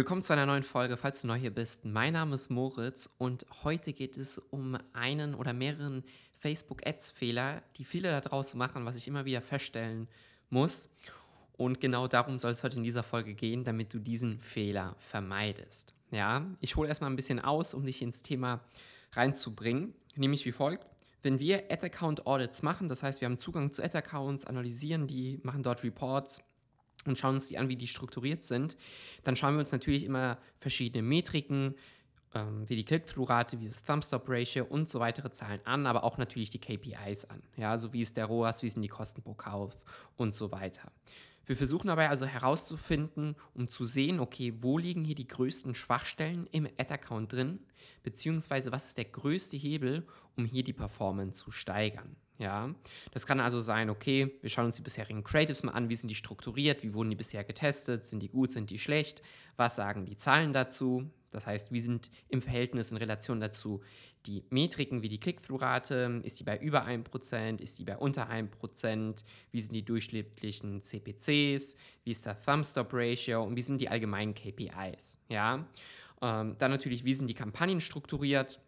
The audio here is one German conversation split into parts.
Willkommen zu einer neuen Folge, falls du neu hier bist. Mein Name ist Moritz und heute geht es um einen oder mehreren Facebook-Ads-Fehler, die viele da draußen machen, was ich immer wieder feststellen muss. Und genau darum soll es heute in dieser Folge gehen, damit du diesen Fehler vermeidest. Ja, ich hole erstmal ein bisschen aus, um dich ins Thema reinzubringen, nämlich wie folgt. Wenn wir Ad-Account-Audits machen, das heißt, wir haben Zugang zu Ad-Accounts, analysieren die, machen dort Reports, und schauen uns die an, wie die strukturiert sind, dann schauen wir uns natürlich immer verschiedene Metriken, ähm, wie die Click-Through-Rate, wie das Thumb-Stop-Ratio und so weitere Zahlen an, aber auch natürlich die KPIs an. Ja, also wie ist der ROAS, wie sind die Kosten pro Kauf und so weiter. Wir versuchen dabei also herauszufinden, um zu sehen, okay, wo liegen hier die größten Schwachstellen im Ad-Account drin, beziehungsweise was ist der größte Hebel, um hier die Performance zu steigern. Ja, das kann also sein, okay, wir schauen uns die bisherigen Creatives mal an, wie sind die strukturiert, wie wurden die bisher getestet, sind die gut, sind die schlecht, was sagen die Zahlen dazu, das heißt, wie sind im Verhältnis in Relation dazu die Metriken wie die Click-Through-Rate, ist die bei über 1%, ist die bei unter 1%, wie sind die durchschnittlichen CPCs, wie ist der Thumb-Stop-Ratio? Und wie sind die allgemeinen KPIs, ja. Ähm, dann natürlich, wie sind die Kampagnen strukturiert,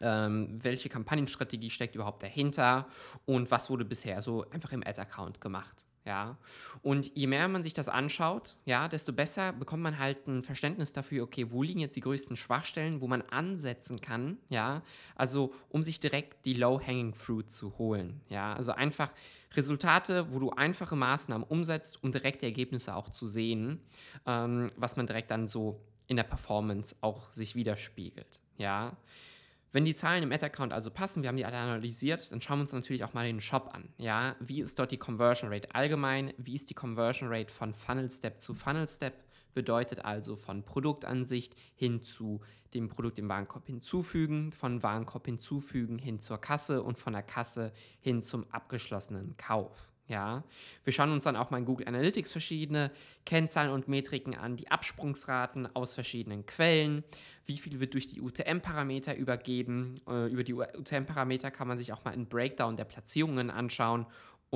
ähm, welche Kampagnenstrategie steckt überhaupt dahinter und was wurde bisher so einfach im Ad-Account gemacht. Ja, und je mehr man sich das anschaut, ja, desto besser bekommt man halt ein Verständnis dafür, okay, wo liegen jetzt die größten Schwachstellen, wo man ansetzen kann, ja, also um sich direkt die Low-Hanging Fruit zu holen, ja, also einfach Resultate, wo du einfache Maßnahmen umsetzt, um direkte Ergebnisse auch zu sehen, ähm, was man direkt dann so in der Performance auch sich widerspiegelt, ja. Wenn die Zahlen im Ad-Account also passen, wir haben die alle analysiert, dann schauen wir uns natürlich auch mal den Shop an. Ja, wie ist dort die Conversion Rate allgemein? Wie ist die Conversion Rate von Funnel Step zu Funnel Step? Bedeutet also von Produktansicht hin zu dem Produkt im Warenkorb hinzufügen, von Warenkorb hinzufügen hin zur Kasse und von der Kasse hin zum abgeschlossenen Kauf. Ja, wir schauen uns dann auch mal in Google Analytics verschiedene Kennzahlen und Metriken an, die Absprungsraten aus verschiedenen Quellen, wie viel wird durch die UTM-Parameter übergeben. Äh, über die UTM-Parameter kann man sich auch mal einen Breakdown der Platzierungen anschauen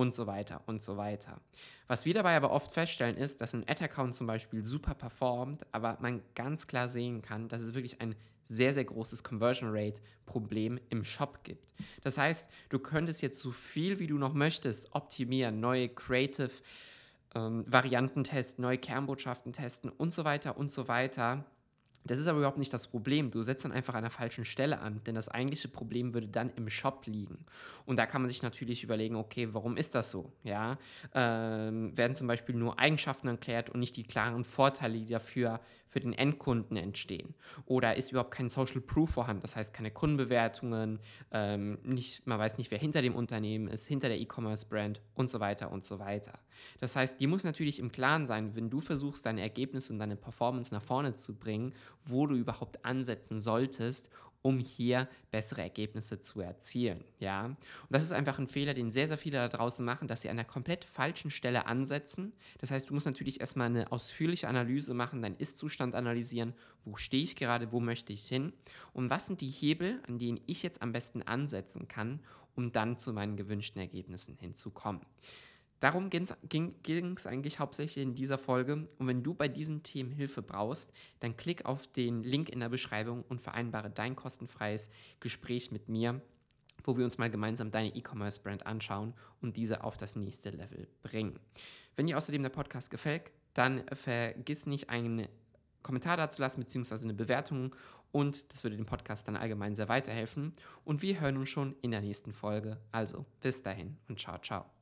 und so weiter und so weiter. Was wir dabei aber oft feststellen ist, dass ein Ad-Account zum Beispiel super performt, aber man ganz klar sehen kann, dass es wirklich ein sehr, sehr großes Conversion Rate Problem im Shop gibt. Das heißt, du könntest jetzt so viel wie du noch möchtest optimieren, neue Creative ähm, Varianten testen, neue Kernbotschaften testen und so weiter und so weiter. Das ist aber überhaupt nicht das Problem. Du setzt dann einfach an der falschen Stelle an, denn das eigentliche Problem würde dann im Shop liegen. Und da kann man sich natürlich überlegen, okay, warum ist das so? Ja, ähm, werden zum Beispiel nur Eigenschaften erklärt und nicht die klaren Vorteile, die dafür für den Endkunden entstehen? Oder ist überhaupt kein Social Proof vorhanden? Das heißt, keine Kundenbewertungen, ähm, nicht, man weiß nicht, wer hinter dem Unternehmen ist, hinter der E-Commerce-Brand und so weiter und so weiter. Das heißt, die muss natürlich im Klaren sein, wenn du versuchst, deine Ergebnisse und deine Performance nach vorne zu bringen wo du überhaupt ansetzen solltest, um hier bessere Ergebnisse zu erzielen. Ja? Und das ist einfach ein Fehler, den sehr, sehr viele da draußen machen, dass sie an der komplett falschen Stelle ansetzen. Das heißt, du musst natürlich erstmal eine ausführliche Analyse machen, deinen Ist-Zustand analysieren, wo stehe ich gerade, wo möchte ich hin und was sind die Hebel, an denen ich jetzt am besten ansetzen kann, um dann zu meinen gewünschten Ergebnissen hinzukommen. Darum ging es eigentlich hauptsächlich in dieser Folge. Und wenn du bei diesen Themen Hilfe brauchst, dann klick auf den Link in der Beschreibung und vereinbare dein kostenfreies Gespräch mit mir, wo wir uns mal gemeinsam deine E-Commerce-Brand anschauen und diese auf das nächste Level bringen. Wenn dir außerdem der Podcast gefällt, dann vergiss nicht, einen Kommentar dazu lassen, beziehungsweise eine Bewertung. Und das würde dem Podcast dann allgemein sehr weiterhelfen. Und wir hören uns schon in der nächsten Folge. Also bis dahin und ciao, ciao.